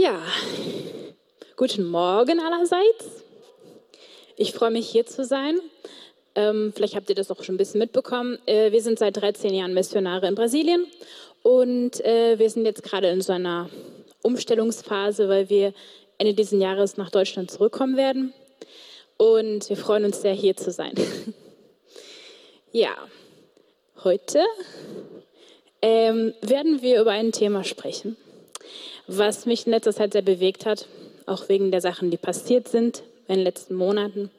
Ja, guten Morgen allerseits. Ich freue mich hier zu sein. Ähm, vielleicht habt ihr das auch schon ein bisschen mitbekommen. Äh, wir sind seit 13 Jahren Missionare in Brasilien und äh, wir sind jetzt gerade in so einer Umstellungsphase, weil wir Ende dieses Jahres nach Deutschland zurückkommen werden. Und wir freuen uns sehr, hier zu sein. ja, heute ähm, werden wir über ein Thema sprechen was mich in letzter Zeit sehr bewegt hat, auch wegen der Sachen, die passiert sind in den letzten Monaten.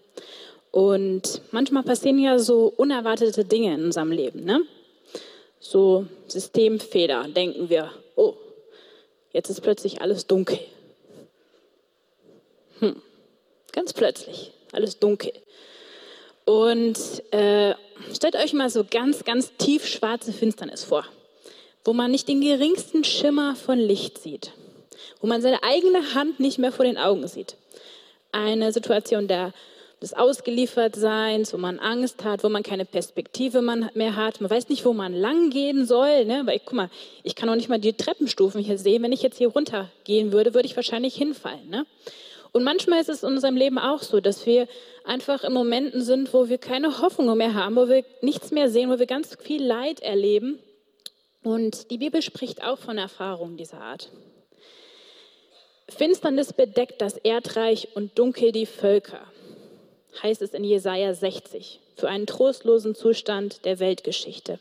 Und manchmal passieren ja so unerwartete Dinge in unserem Leben. Ne? So Systemfehler, denken wir, oh, jetzt ist plötzlich alles dunkel. Hm. Ganz plötzlich, alles dunkel. Und äh, stellt euch mal so ganz, ganz tief schwarze Finsternis vor wo man nicht den geringsten Schimmer von Licht sieht, wo man seine eigene Hand nicht mehr vor den Augen sieht. Eine Situation der, des Ausgeliefertseins, wo man Angst hat, wo man keine Perspektive mehr hat, man weiß nicht, wo man lang gehen soll. Ne? Weil, guck mal, ich kann auch nicht mal die Treppenstufen hier sehen. Wenn ich jetzt hier runtergehen würde, würde ich wahrscheinlich hinfallen. Ne? Und manchmal ist es in unserem Leben auch so, dass wir einfach in Momenten sind, wo wir keine Hoffnung mehr haben, wo wir nichts mehr sehen, wo wir ganz viel Leid erleben und die Bibel spricht auch von Erfahrungen dieser Art. Finsternis bedeckt das Erdreich und dunkel die Völker, heißt es in Jesaja 60, für einen trostlosen Zustand der Weltgeschichte.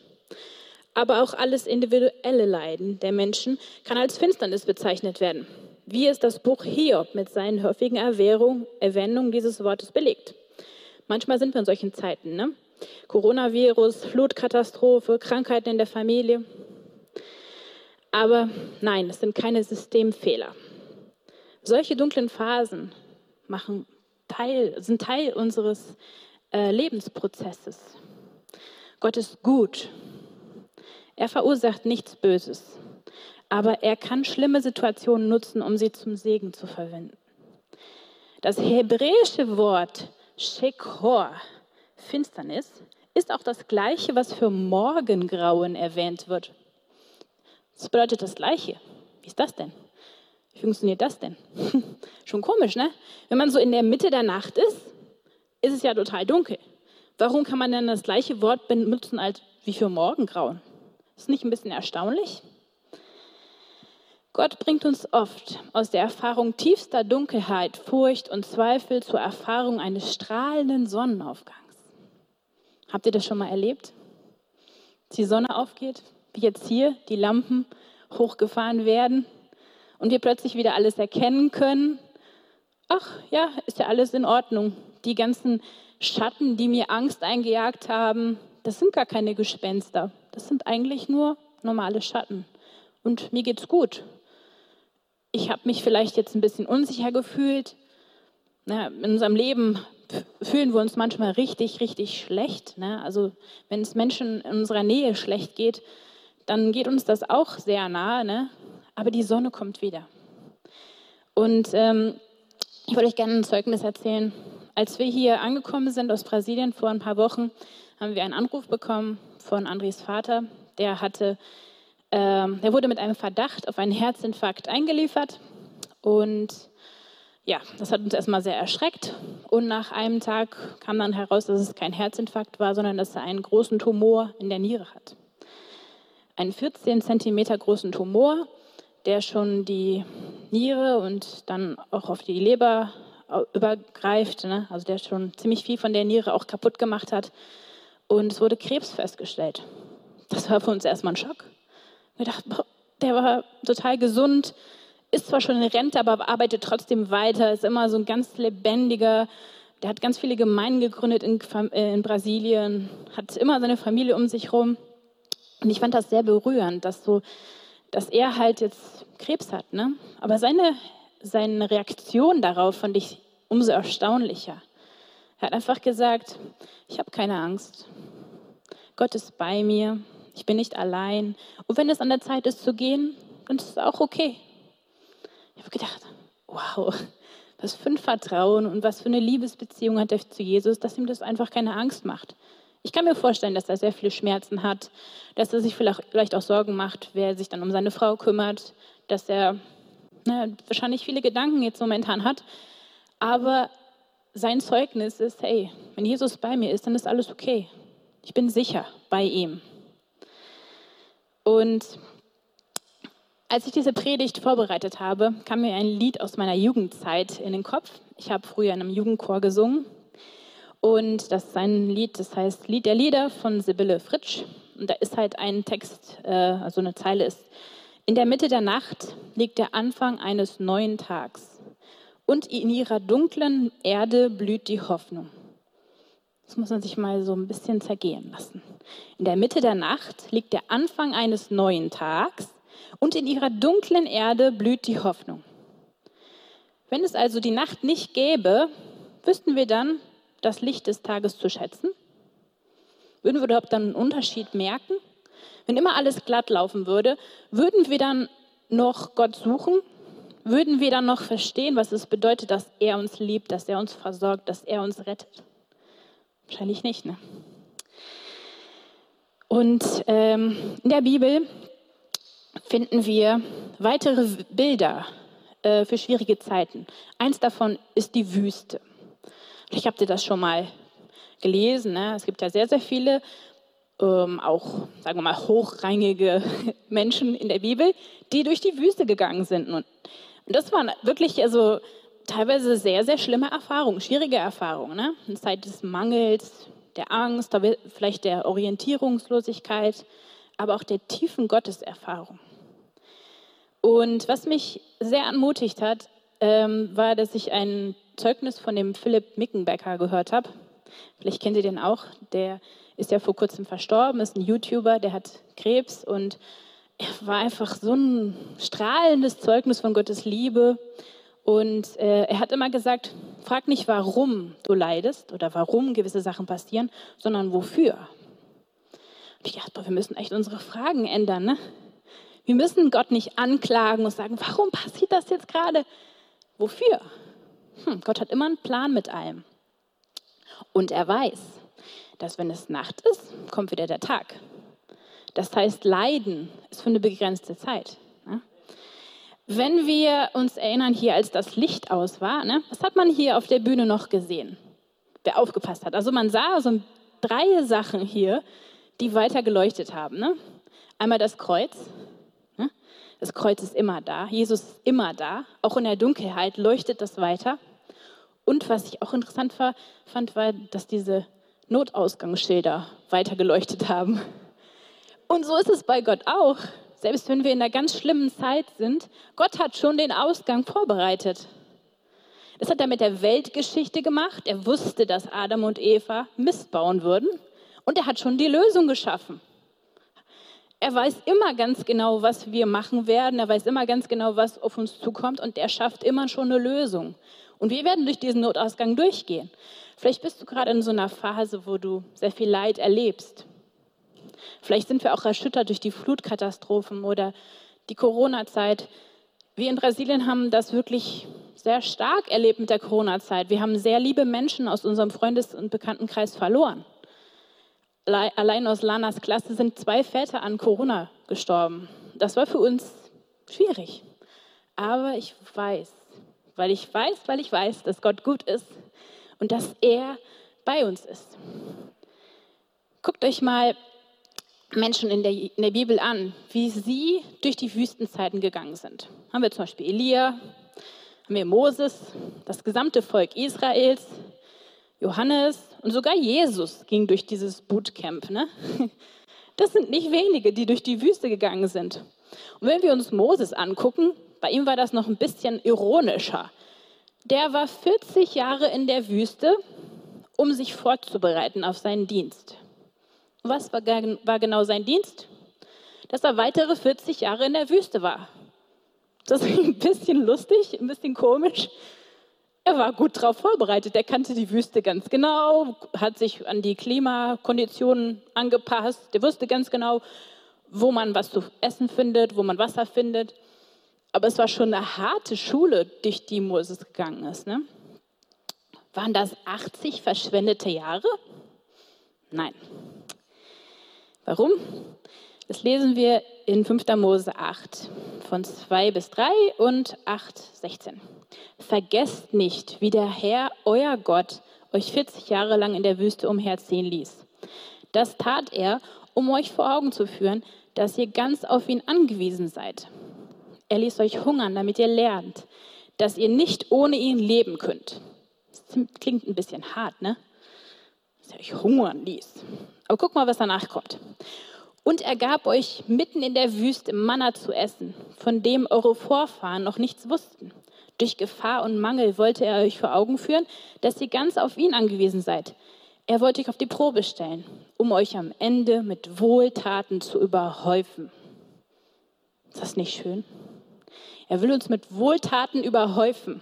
Aber auch alles individuelle Leiden der Menschen kann als Finsternis bezeichnet werden, wie es das Buch Hiob mit seinen häufigen Erwähnungen dieses Wortes belegt. Manchmal sind wir in solchen Zeiten, ne? Coronavirus, Flutkatastrophe, Krankheiten in der Familie. Aber nein, es sind keine Systemfehler. Solche dunklen Phasen machen Teil, sind Teil unseres äh, Lebensprozesses. Gott ist gut. Er verursacht nichts Böses. Aber er kann schlimme Situationen nutzen, um sie zum Segen zu verwenden. Das hebräische Wort Shekhor, Finsternis, ist auch das gleiche, was für Morgengrauen erwähnt wird. Das bedeutet das Gleiche. Wie ist das denn? Wie funktioniert das denn? Schon komisch, ne? Wenn man so in der Mitte der Nacht ist, ist es ja total dunkel. Warum kann man denn das gleiche Wort benutzen als wie für Morgengrauen? Ist nicht ein bisschen erstaunlich? Gott bringt uns oft aus der Erfahrung tiefster Dunkelheit, Furcht und Zweifel zur Erfahrung eines strahlenden Sonnenaufgangs. Habt ihr das schon mal erlebt? Die Sonne aufgeht? Jetzt hier die Lampen hochgefahren werden und wir plötzlich wieder alles erkennen können. Ach ja, ist ja alles in Ordnung. Die ganzen Schatten, die mir Angst eingejagt haben, das sind gar keine Gespenster. Das sind eigentlich nur normale Schatten. Und mir geht's gut. Ich habe mich vielleicht jetzt ein bisschen unsicher gefühlt. Na, in unserem Leben fühlen wir uns manchmal richtig, richtig schlecht. Ne? Also wenn es Menschen in unserer Nähe schlecht geht, dann geht uns das auch sehr nahe, ne? aber die Sonne kommt wieder. Und ähm, ich wollte euch gerne ein Zeugnis erzählen. Als wir hier angekommen sind aus Brasilien vor ein paar Wochen, haben wir einen Anruf bekommen von Andres Vater. Der hatte, ähm, der wurde mit einem Verdacht auf einen Herzinfarkt eingeliefert und ja, das hat uns erstmal sehr erschreckt. Und nach einem Tag kam dann heraus, dass es kein Herzinfarkt war, sondern dass er einen großen Tumor in der Niere hat einen 14 Zentimeter großen Tumor, der schon die Niere und dann auch auf die Leber übergreift, ne? also der schon ziemlich viel von der Niere auch kaputt gemacht hat. Und es wurde Krebs festgestellt. Das war für uns erstmal ein Schock. Wir dachten, der war total gesund, ist zwar schon in Rente, aber arbeitet trotzdem weiter, ist immer so ein ganz lebendiger, der hat ganz viele Gemeinden gegründet in, äh, in Brasilien, hat immer seine Familie um sich herum. Und ich fand das sehr berührend, dass, so, dass er halt jetzt Krebs hat. Ne? Aber seine, seine Reaktion darauf fand ich umso erstaunlicher. Er hat einfach gesagt, ich habe keine Angst. Gott ist bei mir. Ich bin nicht allein. Und wenn es an der Zeit ist zu gehen, dann ist es auch okay. Ich habe gedacht, wow, was für ein Vertrauen und was für eine Liebesbeziehung hat er zu Jesus, dass ihm das einfach keine Angst macht. Ich kann mir vorstellen, dass er sehr viele Schmerzen hat, dass er sich vielleicht auch Sorgen macht, wer sich dann um seine Frau kümmert, dass er ne, wahrscheinlich viele Gedanken jetzt momentan hat, aber sein Zeugnis ist, hey, wenn Jesus bei mir ist, dann ist alles okay. Ich bin sicher bei ihm. Und als ich diese Predigt vorbereitet habe, kam mir ein Lied aus meiner Jugendzeit in den Kopf. Ich habe früher in einem Jugendchor gesungen. Und das ist ein Lied, das heißt Lied der Lieder von Sibylle Fritsch. Und da ist halt ein Text, äh, also eine Zeile ist, in der Mitte der Nacht liegt der Anfang eines neuen Tags und in ihrer dunklen Erde blüht die Hoffnung. Das muss man sich mal so ein bisschen zergehen lassen. In der Mitte der Nacht liegt der Anfang eines neuen Tags und in ihrer dunklen Erde blüht die Hoffnung. Wenn es also die Nacht nicht gäbe, wüssten wir dann das Licht des Tages zu schätzen? Würden wir überhaupt dann einen Unterschied merken? Wenn immer alles glatt laufen würde, würden wir dann noch Gott suchen? Würden wir dann noch verstehen, was es bedeutet, dass er uns liebt, dass er uns versorgt, dass er uns rettet? Wahrscheinlich nicht, ne? Und ähm, in der Bibel finden wir weitere Bilder äh, für schwierige Zeiten. Eins davon ist die Wüste. Ich habe dir das schon mal gelesen. Ne? Es gibt ja sehr, sehr viele, ähm, auch, sagen wir mal, hochrangige Menschen in der Bibel, die durch die Wüste gegangen sind. Und das waren wirklich also teilweise sehr, sehr schlimme Erfahrungen, schwierige Erfahrungen. Ne? Eine Zeit des Mangels, der Angst, vielleicht der Orientierungslosigkeit, aber auch der tiefen Gotteserfahrung. Und was mich sehr ermutigt hat, ähm, war, dass ich ein Zeugnis von dem Philipp Mickenbecker gehört habe. Vielleicht kennt ihr den auch. Der ist ja vor kurzem verstorben, ist ein YouTuber, der hat Krebs und er war einfach so ein strahlendes Zeugnis von Gottes Liebe. Und äh, er hat immer gesagt, frag nicht, warum du leidest oder warum gewisse Sachen passieren, sondern wofür. Und ich dachte, boah, wir müssen echt unsere Fragen ändern. Ne? Wir müssen Gott nicht anklagen und sagen, warum passiert das jetzt gerade? Wofür? Hm, Gott hat immer einen Plan mit allem. Und er weiß, dass wenn es Nacht ist, kommt wieder der Tag. Das heißt, Leiden ist für eine begrenzte Zeit. Ne? Wenn wir uns erinnern, hier als das Licht aus war, ne, was hat man hier auf der Bühne noch gesehen? Wer aufgepasst hat. Also man sah so drei Sachen hier, die weiter geleuchtet haben. Ne? Einmal das Kreuz. Das Kreuz ist immer da. Jesus ist immer da. Auch in der Dunkelheit leuchtet das weiter. Und was ich auch interessant fand, war, dass diese Notausgangsschilder weiter geleuchtet haben. Und so ist es bei Gott auch. Selbst wenn wir in einer ganz schlimmen Zeit sind, Gott hat schon den Ausgang vorbereitet. Das hat er mit der Weltgeschichte gemacht. Er wusste, dass Adam und Eva Mist bauen würden. Und er hat schon die Lösung geschaffen. Er weiß immer ganz genau, was wir machen werden. Er weiß immer ganz genau, was auf uns zukommt. Und er schafft immer schon eine Lösung. Und wir werden durch diesen Notausgang durchgehen. Vielleicht bist du gerade in so einer Phase, wo du sehr viel Leid erlebst. Vielleicht sind wir auch erschüttert durch die Flutkatastrophen oder die Corona-Zeit. Wir in Brasilien haben das wirklich sehr stark erlebt mit der Corona-Zeit. Wir haben sehr liebe Menschen aus unserem Freundes- und Bekanntenkreis verloren. Allein aus Lanas Klasse sind zwei Väter an Corona gestorben. Das war für uns schwierig. Aber ich weiß, weil ich weiß, weil ich weiß, dass Gott gut ist und dass er bei uns ist. Guckt euch mal Menschen in der, in der Bibel an, wie sie durch die Wüstenzeiten gegangen sind. Haben wir zum Beispiel Elia, haben wir Moses, das gesamte Volk Israels, Johannes und sogar Jesus ging durch dieses Bootcamp. Ne? Das sind nicht wenige, die durch die Wüste gegangen sind. Und wenn wir uns Moses angucken, bei ihm war das noch ein bisschen ironischer. Der war 40 Jahre in der Wüste, um sich vorzubereiten auf seinen Dienst. Was war, war genau sein Dienst? Dass er weitere 40 Jahre in der Wüste war. Das ist ein bisschen lustig, ein bisschen komisch. Er war gut darauf vorbereitet. Er kannte die Wüste ganz genau, hat sich an die Klimakonditionen angepasst. Er wusste ganz genau, wo man was zu essen findet, wo man Wasser findet. Aber es war schon eine harte Schule, durch die Moses gegangen ist. Ne? Waren das 80 verschwendete Jahre? Nein. Warum? Das lesen wir in 5. Mose 8 von 2 bis 3 und 8, 16. Vergesst nicht, wie der Herr, euer Gott, euch 40 Jahre lang in der Wüste umherziehen ließ. Das tat er, um euch vor Augen zu führen, dass ihr ganz auf ihn angewiesen seid. Er ließ euch hungern, damit ihr lernt, dass ihr nicht ohne ihn leben könnt. Das klingt ein bisschen hart, ne? Dass er euch hungern ließ. Aber guck mal, was danach kommt. Und er gab euch mitten in der Wüste Manna zu essen, von dem eure Vorfahren noch nichts wussten. Durch Gefahr und Mangel wollte er euch vor Augen führen, dass ihr ganz auf ihn angewiesen seid. Er wollte euch auf die Probe stellen, um euch am Ende mit Wohltaten zu überhäufen. Ist das nicht schön? Er will uns mit Wohltaten überhäufen.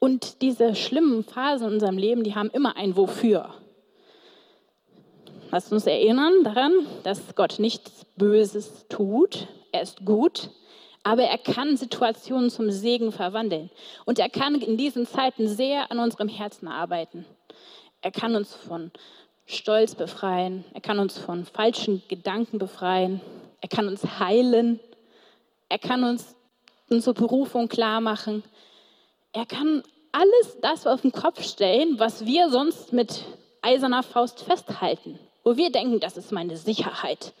Und diese schlimmen Phasen in unserem Leben, die haben immer ein Wofür. Lasst uns erinnern daran, dass Gott nichts Böses tut. Er ist gut aber er kann Situationen zum Segen verwandeln. Und er kann in diesen Zeiten sehr an unserem Herzen arbeiten. Er kann uns von Stolz befreien. Er kann uns von falschen Gedanken befreien. Er kann uns heilen. Er kann uns unsere Berufung klar machen. Er kann alles das auf den Kopf stellen, was wir sonst mit eiserner Faust festhalten. Wo wir denken, das ist meine Sicherheit.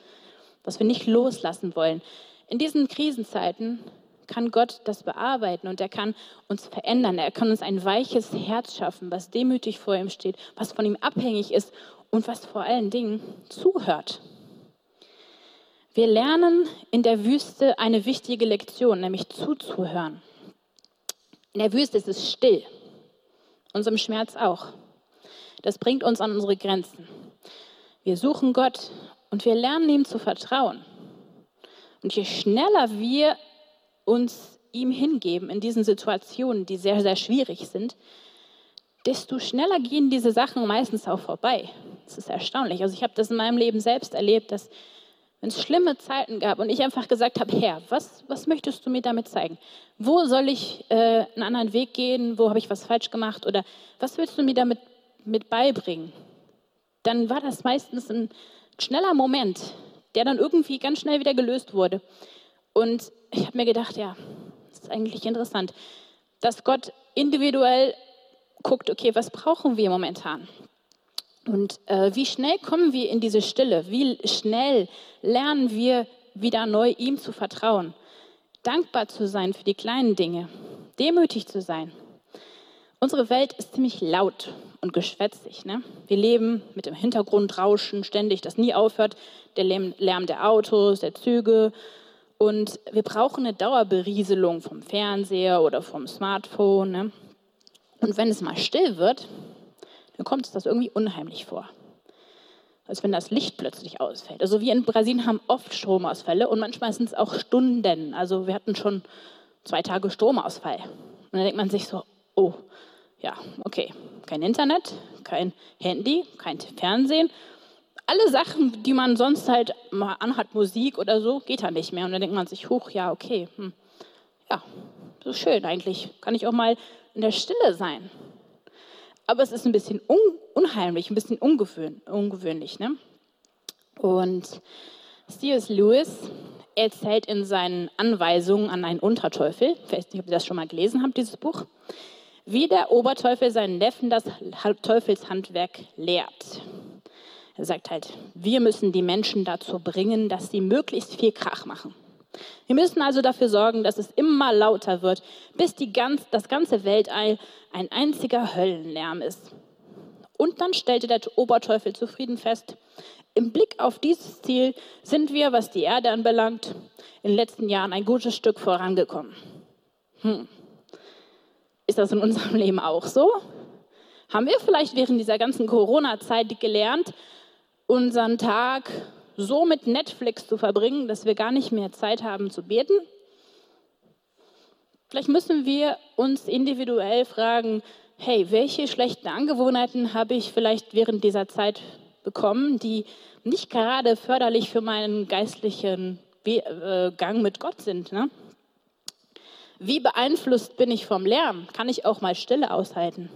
Was wir nicht loslassen wollen. In diesen Krisenzeiten kann Gott das bearbeiten und er kann uns verändern. Er kann uns ein weiches Herz schaffen, was demütig vor ihm steht, was von ihm abhängig ist und was vor allen Dingen zuhört. Wir lernen in der Wüste eine wichtige Lektion, nämlich zuzuhören. In der Wüste ist es still, unserem Schmerz auch. Das bringt uns an unsere Grenzen. Wir suchen Gott und wir lernen ihm zu vertrauen. Und je schneller wir uns ihm hingeben in diesen Situationen, die sehr, sehr schwierig sind, desto schneller gehen diese Sachen meistens auch vorbei. Das ist erstaunlich. Also ich habe das in meinem Leben selbst erlebt, dass wenn es schlimme Zeiten gab und ich einfach gesagt habe, Herr, was, was möchtest du mir damit zeigen? Wo soll ich äh, einen anderen Weg gehen? Wo habe ich was falsch gemacht? Oder was willst du mir damit mit beibringen? Dann war das meistens ein schneller Moment, der dann irgendwie ganz schnell wieder gelöst wurde. Und ich habe mir gedacht, ja, das ist eigentlich interessant, dass Gott individuell guckt, okay, was brauchen wir momentan? Und äh, wie schnell kommen wir in diese Stille? Wie schnell lernen wir wieder neu ihm zu vertrauen? Dankbar zu sein für die kleinen Dinge, demütig zu sein. Unsere Welt ist ziemlich laut und geschwätzig. Ne? Wir leben mit dem Hintergrundrauschen ständig, das nie aufhört der Lärm der Autos, der Züge. Und wir brauchen eine Dauerberieselung vom Fernseher oder vom Smartphone. Ne? Und wenn es mal still wird, dann kommt es das irgendwie unheimlich vor. Als wenn das Licht plötzlich ausfällt. Also wir in Brasilien haben oft Stromausfälle und manchmal sind es auch Stunden. Also wir hatten schon zwei Tage Stromausfall. Und dann denkt man sich so, oh, ja, okay, kein Internet, kein Handy, kein Fernsehen alle Sachen, die man sonst halt mal anhat, Musik oder so, geht da nicht mehr. Und dann denkt man sich, hoch, ja, okay, hm. ja, so schön eigentlich. Kann ich auch mal in der Stille sein. Aber es ist ein bisschen un unheimlich, ein bisschen ungewöhn ungewöhnlich. Ne? Und C.S. Lewis erzählt in seinen Anweisungen an einen Unterteufel, ich weiß nicht, ob ihr das schon mal gelesen habt, dieses Buch, wie der Oberteufel seinen Neffen das Teufelshandwerk lehrt. Er sagt halt, wir müssen die Menschen dazu bringen, dass sie möglichst viel Krach machen. Wir müssen also dafür sorgen, dass es immer lauter wird, bis ganz, das ganze Weltall ein einziger Höllenlärm ist. Und dann stellte der Oberteufel zufrieden fest, im Blick auf dieses Ziel sind wir, was die Erde anbelangt, in den letzten Jahren ein gutes Stück vorangekommen. Hm. Ist das in unserem Leben auch so? Haben wir vielleicht während dieser ganzen Corona-Zeit gelernt, unseren Tag so mit Netflix zu verbringen, dass wir gar nicht mehr Zeit haben zu beten? Vielleicht müssen wir uns individuell fragen, hey, welche schlechten Angewohnheiten habe ich vielleicht während dieser Zeit bekommen, die nicht gerade förderlich für meinen geistlichen äh, Gang mit Gott sind? Ne? Wie beeinflusst bin ich vom Lärm? Kann ich auch mal Stille aushalten?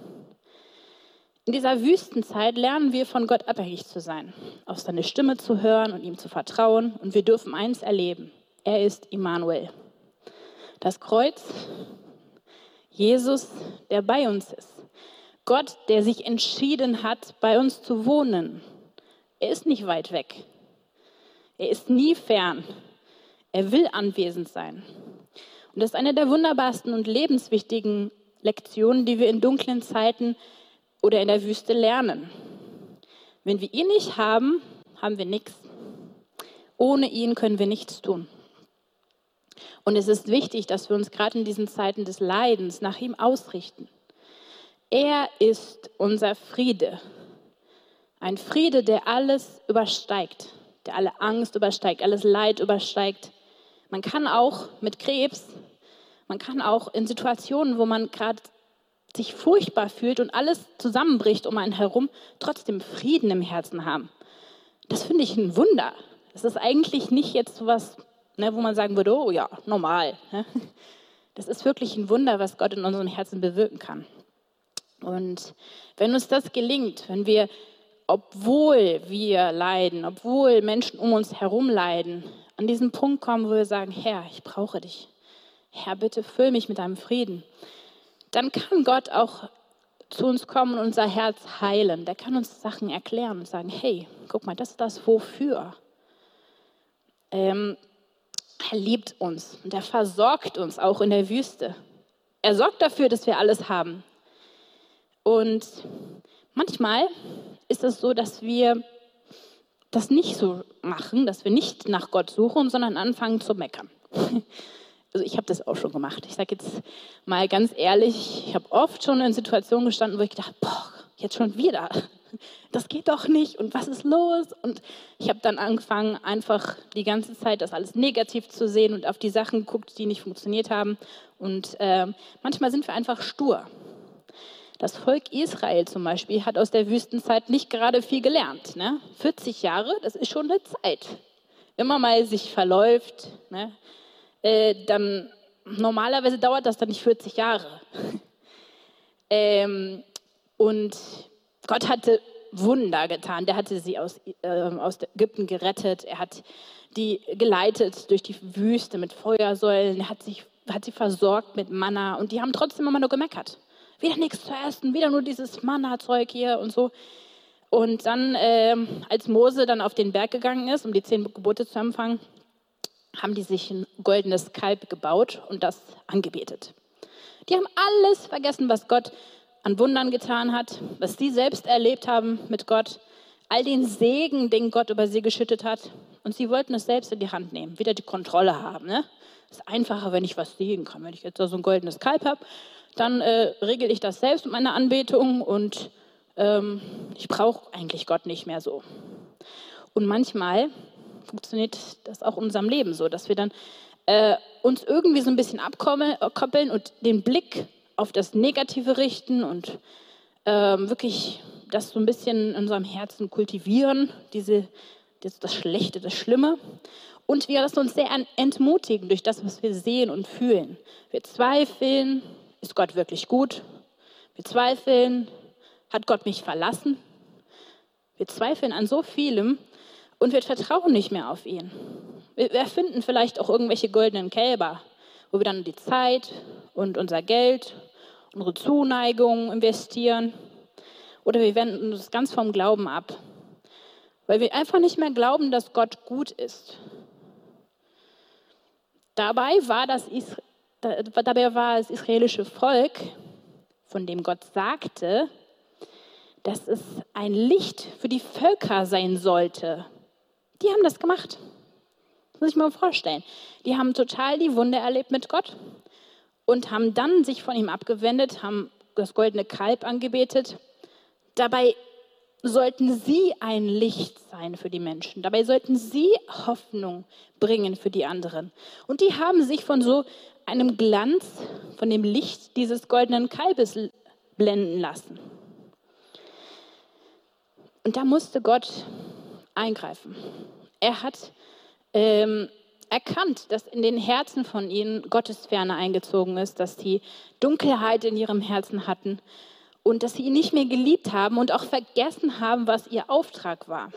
In dieser Wüstenzeit lernen wir von Gott abhängig zu sein, auf seine Stimme zu hören und ihm zu vertrauen. Und wir dürfen eins erleben. Er ist Immanuel. Das Kreuz, Jesus, der bei uns ist. Gott, der sich entschieden hat, bei uns zu wohnen. Er ist nicht weit weg. Er ist nie fern. Er will anwesend sein. Und das ist eine der wunderbarsten und lebenswichtigen Lektionen, die wir in dunklen Zeiten oder in der Wüste lernen. Wenn wir ihn nicht haben, haben wir nichts. Ohne ihn können wir nichts tun. Und es ist wichtig, dass wir uns gerade in diesen Zeiten des Leidens nach ihm ausrichten. Er ist unser Friede. Ein Friede, der alles übersteigt, der alle Angst übersteigt, alles Leid übersteigt. Man kann auch mit Krebs, man kann auch in Situationen, wo man gerade sich furchtbar fühlt und alles zusammenbricht um einen herum, trotzdem Frieden im Herzen haben. Das finde ich ein Wunder. Das ist eigentlich nicht jetzt so was, ne, wo man sagen würde, oh ja, normal. Ne? Das ist wirklich ein Wunder, was Gott in unseren Herzen bewirken kann. Und wenn uns das gelingt, wenn wir, obwohl wir leiden, obwohl Menschen um uns herum leiden, an diesen Punkt kommen, wo wir sagen, Herr, ich brauche dich. Herr, bitte füll mich mit deinem Frieden dann kann Gott auch zu uns kommen und unser Herz heilen. Der kann uns Sachen erklären und sagen, hey, guck mal, das ist das Wofür. Ähm, er liebt uns und er versorgt uns auch in der Wüste. Er sorgt dafür, dass wir alles haben. Und manchmal ist es so, dass wir das nicht so machen, dass wir nicht nach Gott suchen, sondern anfangen zu meckern. Also ich habe das auch schon gemacht. Ich sage jetzt mal ganz ehrlich, ich habe oft schon in Situationen gestanden, wo ich gedacht, boah, jetzt schon wieder. Das geht doch nicht und was ist los? Und ich habe dann angefangen, einfach die ganze Zeit das alles negativ zu sehen und auf die Sachen geguckt, die nicht funktioniert haben. Und äh, manchmal sind wir einfach stur. Das Volk Israel zum Beispiel hat aus der Wüstenzeit nicht gerade viel gelernt. Ne? 40 Jahre, das ist schon eine Zeit. Immer mal sich verläuft. Ne? Äh, dann normalerweise dauert das dann nicht 40 Jahre. ähm, und Gott hatte Wunder getan. Der hatte sie aus, äh, aus Ägypten gerettet. Er hat die geleitet durch die Wüste mit Feuersäulen. Er hat, sich, hat sie versorgt mit Manna. Und die haben trotzdem immer nur gemeckert. Wieder nichts zu essen, wieder nur dieses Manna-Zeug hier und so. Und dann, äh, als Mose dann auf den Berg gegangen ist, um die zehn Gebote zu empfangen, haben die sich ein goldenes Kalb gebaut und das angebetet. Die haben alles vergessen, was Gott an Wundern getan hat, was sie selbst erlebt haben mit Gott, all den Segen, den Gott über sie geschüttet hat. Und sie wollten es selbst in die Hand nehmen, wieder die Kontrolle haben. Ne? Es ist einfacher, wenn ich was sehen kann. Wenn ich jetzt so ein goldenes Kalb habe, dann äh, regel ich das selbst mit meiner Anbetung und ähm, ich brauche eigentlich Gott nicht mehr so. Und manchmal funktioniert das auch in unserem Leben so, dass wir dann äh, uns irgendwie so ein bisschen abkoppeln und den Blick auf das Negative richten und ähm, wirklich das so ein bisschen in unserem Herzen kultivieren, diese, das, das Schlechte, das Schlimme. Und wir lassen uns sehr entmutigen durch das, was wir sehen und fühlen. Wir zweifeln, ist Gott wirklich gut? Wir zweifeln, hat Gott mich verlassen? Wir zweifeln an so vielem und wir vertrauen nicht mehr auf ihn. Wir erfinden vielleicht auch irgendwelche goldenen Kälber, wo wir dann die Zeit und unser Geld, unsere Zuneigung investieren. Oder wir wenden uns ganz vom Glauben ab, weil wir einfach nicht mehr glauben, dass Gott gut ist. Dabei war das, dabei war das israelische Volk, von dem Gott sagte, dass es ein Licht für die Völker sein sollte. Die haben das gemacht. Das muss ich mir vorstellen. Die haben total die Wunde erlebt mit Gott und haben dann sich von ihm abgewendet, haben das goldene Kalb angebetet. Dabei sollten sie ein Licht sein für die Menschen. Dabei sollten sie Hoffnung bringen für die anderen. Und die haben sich von so einem Glanz, von dem Licht dieses goldenen Kalbes blenden lassen. Und da musste Gott eingreifen. Er hat ähm, erkannt, dass in den Herzen von ihnen Gottes Ferne eingezogen ist, dass sie Dunkelheit in ihrem Herzen hatten. und dass sie ihn nicht mehr geliebt haben und auch vergessen haben, was ihr Auftrag war.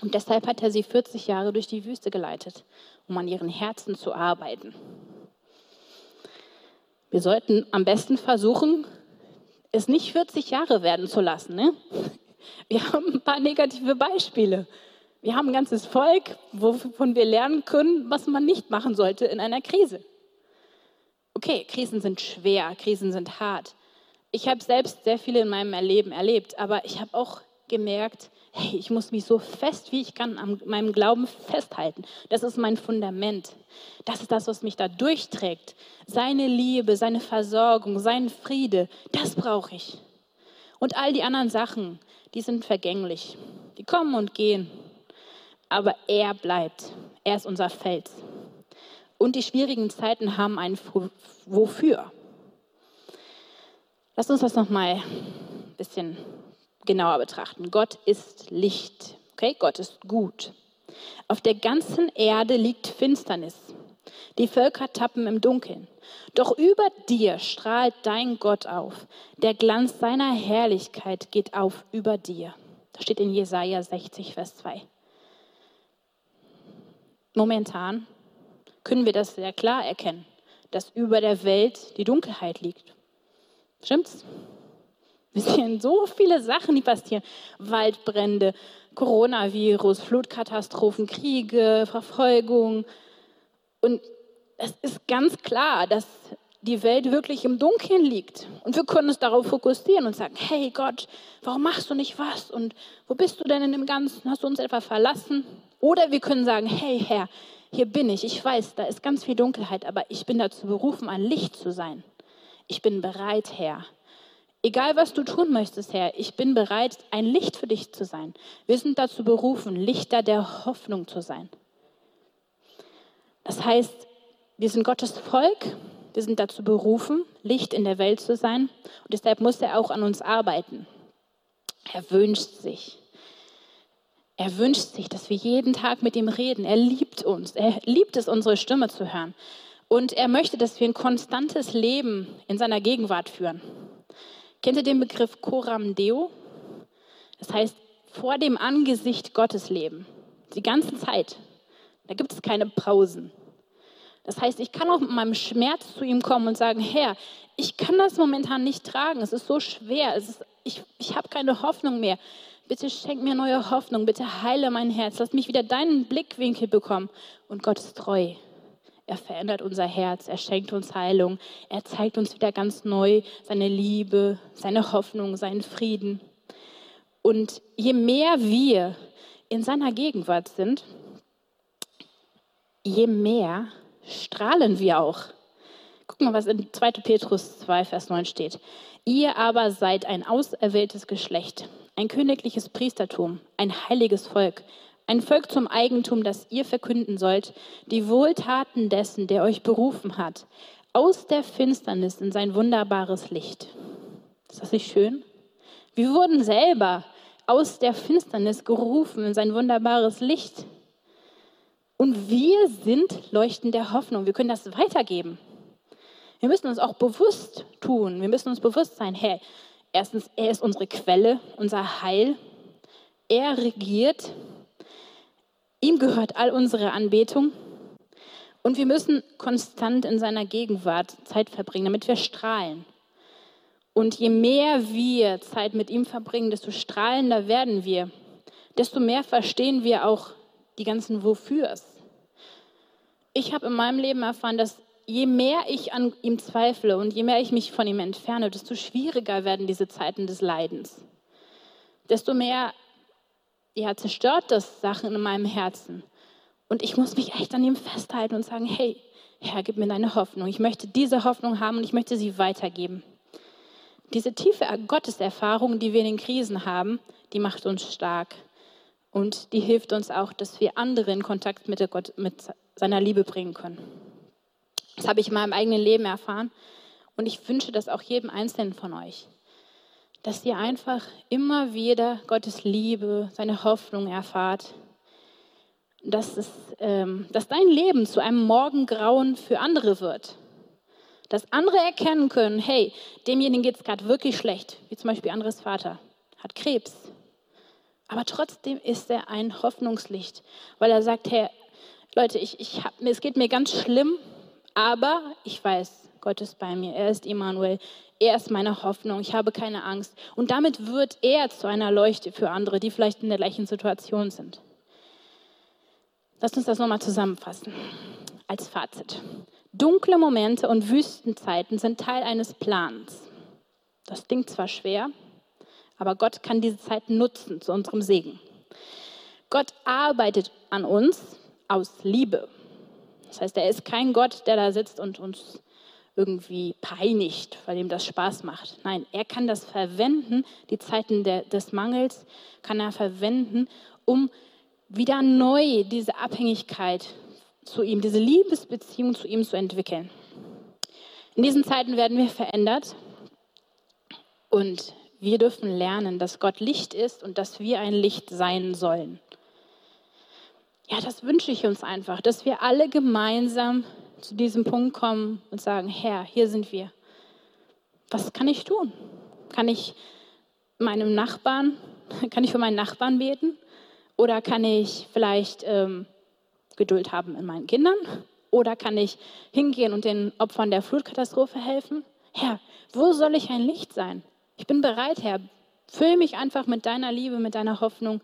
Und deshalb hat er sie 40 Jahre durch die Wüste geleitet, um an ihren Herzen zu arbeiten. Wir sollten am besten versuchen, es nicht 40 Jahre werden zu lassen. Ne? Wir haben ein paar negative Beispiele. Wir haben ein ganzes Volk, wovon wir lernen können, was man nicht machen sollte in einer Krise. Okay, Krisen sind schwer, Krisen sind hart. Ich habe selbst sehr viele in meinem Leben erlebt, aber ich habe auch gemerkt, hey, ich muss mich so fest wie ich kann an meinem Glauben festhalten. Das ist mein Fundament. Das ist das, was mich da durchträgt. Seine Liebe, seine Versorgung, sein Friede, das brauche ich. Und all die anderen Sachen, die sind vergänglich. Die kommen und gehen. Aber er bleibt. Er ist unser Fels. Und die schwierigen Zeiten haben ein Wofür. Lass uns das nochmal ein bisschen genauer betrachten. Gott ist Licht. Okay, Gott ist gut. Auf der ganzen Erde liegt Finsternis. Die Völker tappen im Dunkeln. Doch über dir strahlt dein Gott auf. Der Glanz seiner Herrlichkeit geht auf über dir. Das steht in Jesaja 60, Vers 2. Momentan können wir das sehr klar erkennen, dass über der Welt die Dunkelheit liegt. Stimmt's? Wir sehen so viele Sachen, die passieren. Waldbrände, Coronavirus, Flutkatastrophen, Kriege, Verfolgung. Und es ist ganz klar, dass die Welt wirklich im Dunkeln liegt. Und wir können uns darauf fokussieren und sagen, hey Gott, warum machst du nicht was? Und wo bist du denn in dem Ganzen? Hast du uns etwa verlassen? Oder wir können sagen, hey Herr, hier bin ich. Ich weiß, da ist ganz viel Dunkelheit, aber ich bin dazu berufen, ein Licht zu sein. Ich bin bereit, Herr, Egal, was du tun möchtest, Herr, ich bin bereit, ein Licht für dich zu sein. Wir sind dazu berufen, Lichter der Hoffnung zu sein. Das heißt, wir sind Gottes Volk, wir sind dazu berufen, Licht in der Welt zu sein und deshalb muss er auch an uns arbeiten. Er wünscht sich. Er wünscht sich, dass wir jeden Tag mit ihm reden. Er liebt uns. Er liebt es, unsere Stimme zu hören. Und er möchte, dass wir ein konstantes Leben in seiner Gegenwart führen. Kennt ihr den Begriff Coram Deo? Das heißt, vor dem Angesicht Gottes leben. Die ganze Zeit. Da gibt es keine Pausen. Das heißt, ich kann auch mit meinem Schmerz zu ihm kommen und sagen, Herr, ich kann das momentan nicht tragen. Es ist so schwer. Ist, ich ich habe keine Hoffnung mehr. Bitte schenk mir neue Hoffnung. Bitte heile mein Herz. Lass mich wieder deinen Blickwinkel bekommen. Und Gott ist treu. Er verändert unser Herz, er schenkt uns Heilung, er zeigt uns wieder ganz neu seine Liebe, seine Hoffnung, seinen Frieden. Und je mehr wir in seiner Gegenwart sind, je mehr strahlen wir auch. Guck mal, was in 2. Petrus 2, Vers 9 steht. Ihr aber seid ein auserwähltes Geschlecht, ein königliches Priestertum, ein heiliges Volk, ein Volk zum Eigentum, das ihr verkünden sollt, die Wohltaten dessen, der euch berufen hat, aus der Finsternis in sein wunderbares Licht. Ist das nicht schön? Wir wurden selber aus der Finsternis gerufen in sein wunderbares Licht. Und wir sind Leuchten der Hoffnung. Wir können das weitergeben. Wir müssen uns auch bewusst tun. Wir müssen uns bewusst sein, hey, erstens, er ist unsere Quelle, unser Heil. Er regiert Ihm gehört all unsere Anbetung. Und wir müssen konstant in seiner Gegenwart Zeit verbringen, damit wir strahlen. Und je mehr wir Zeit mit ihm verbringen, desto strahlender werden wir. Desto mehr verstehen wir auch die ganzen Wofürs. Ich habe in meinem Leben erfahren, dass je mehr ich an ihm zweifle und je mehr ich mich von ihm entferne, desto schwieriger werden diese Zeiten des Leidens. Desto mehr ja, zerstört das Sachen in meinem Herzen. Und ich muss mich echt an ihm festhalten und sagen, hey, Herr, gib mir deine Hoffnung. Ich möchte diese Hoffnung haben und ich möchte sie weitergeben. Diese tiefe Gotteserfahrung, die wir in den Krisen haben, die macht uns stark. Und die hilft uns auch, dass wir andere in Kontakt mit, Gott, mit seiner Liebe bringen können. Das habe ich in meinem eigenen Leben erfahren. Und ich wünsche das auch jedem Einzelnen von euch dass ihr einfach immer wieder Gottes Liebe, seine Hoffnung erfahrt. Dass, es, ähm, dass dein Leben zu einem Morgengrauen für andere wird. Dass andere erkennen können, hey, demjenigen geht es gerade wirklich schlecht, wie zum Beispiel Andres Vater, hat Krebs. Aber trotzdem ist er ein Hoffnungslicht, weil er sagt, hey, Leute, ich, ich hab, es geht mir ganz schlimm, aber ich weiß, Gott ist bei mir, er ist Immanuel, er ist meine Hoffnung, ich habe keine Angst. Und damit wird er zu einer Leuchte für andere, die vielleicht in der gleichen Situation sind. Lass uns das nochmal zusammenfassen als Fazit. Dunkle Momente und Wüstenzeiten sind Teil eines Plans. Das klingt zwar schwer, aber Gott kann diese Zeit nutzen zu unserem Segen. Gott arbeitet an uns aus Liebe. Das heißt, er ist kein Gott, der da sitzt und uns irgendwie peinigt, weil ihm das Spaß macht. Nein, er kann das verwenden, die Zeiten der, des Mangels kann er verwenden, um wieder neu diese Abhängigkeit zu ihm, diese Liebesbeziehung zu ihm zu entwickeln. In diesen Zeiten werden wir verändert und wir dürfen lernen, dass Gott Licht ist und dass wir ein Licht sein sollen. Ja, das wünsche ich uns einfach, dass wir alle gemeinsam zu diesem Punkt kommen und sagen, Herr, hier sind wir. Was kann ich tun? Kann ich meinem Nachbarn, kann ich für meinen Nachbarn beten? Oder kann ich vielleicht ähm, Geduld haben in meinen Kindern? Oder kann ich hingehen und den Opfern der Flutkatastrophe helfen? Herr, wo soll ich ein Licht sein? Ich bin bereit, Herr. Füll mich einfach mit deiner Liebe, mit deiner Hoffnung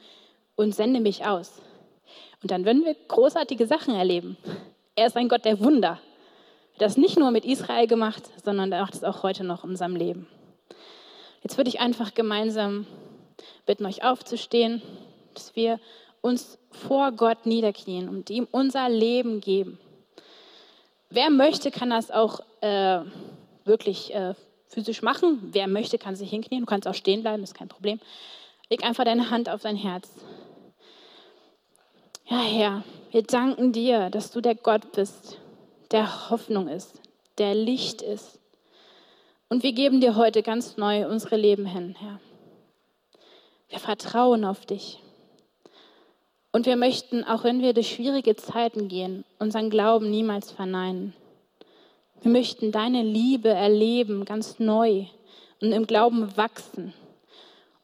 und sende mich aus. Und dann werden wir großartige Sachen erleben. Er ist ein Gott der Wunder. Das nicht nur mit Israel gemacht, sondern er macht es auch heute noch in unserem Leben. Jetzt würde ich einfach gemeinsam bitten, euch aufzustehen, dass wir uns vor Gott niederknien und ihm unser Leben geben. Wer möchte, kann das auch äh, wirklich äh, physisch machen. Wer möchte, kann sich hinknien. Du kannst auch stehen bleiben, ist kein Problem. Leg einfach deine Hand auf dein Herz. Ja, Herr, wir danken dir, dass du der Gott bist, der Hoffnung ist, der Licht ist. Und wir geben dir heute ganz neu unsere Leben hin, Herr. Wir vertrauen auf dich. Und wir möchten, auch wenn wir durch schwierige Zeiten gehen, unseren Glauben niemals verneinen. Wir möchten deine Liebe erleben, ganz neu und im Glauben wachsen.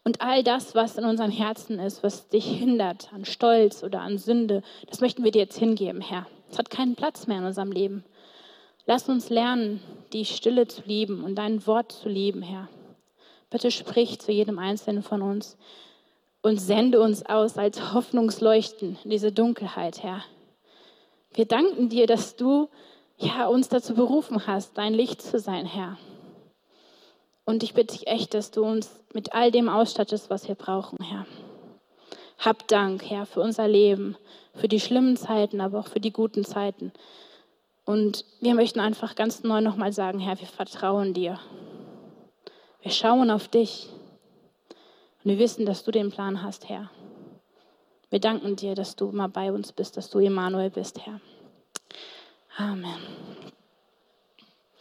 Und all das, was in unserem Herzen ist, was dich hindert an Stolz oder an Sünde, das möchten wir dir jetzt hingeben, Herr. Es hat keinen Platz mehr in unserem Leben. Lass uns lernen, die Stille zu lieben und dein Wort zu lieben, Herr. Bitte sprich zu jedem Einzelnen von uns und sende uns aus als Hoffnungsleuchten in diese Dunkelheit, Herr. Wir danken dir, dass du ja, uns dazu berufen hast, dein Licht zu sein, Herr. Und ich bitte dich echt, dass du uns mit all dem ausstattest, was wir brauchen, Herr. Hab Dank, Herr, für unser Leben, für die schlimmen Zeiten, aber auch für die guten Zeiten. Und wir möchten einfach ganz neu nochmal sagen, Herr, wir vertrauen dir. Wir schauen auf dich. Und wir wissen, dass du den Plan hast, Herr. Wir danken dir, dass du immer bei uns bist, dass du Emanuel bist, Herr. Amen.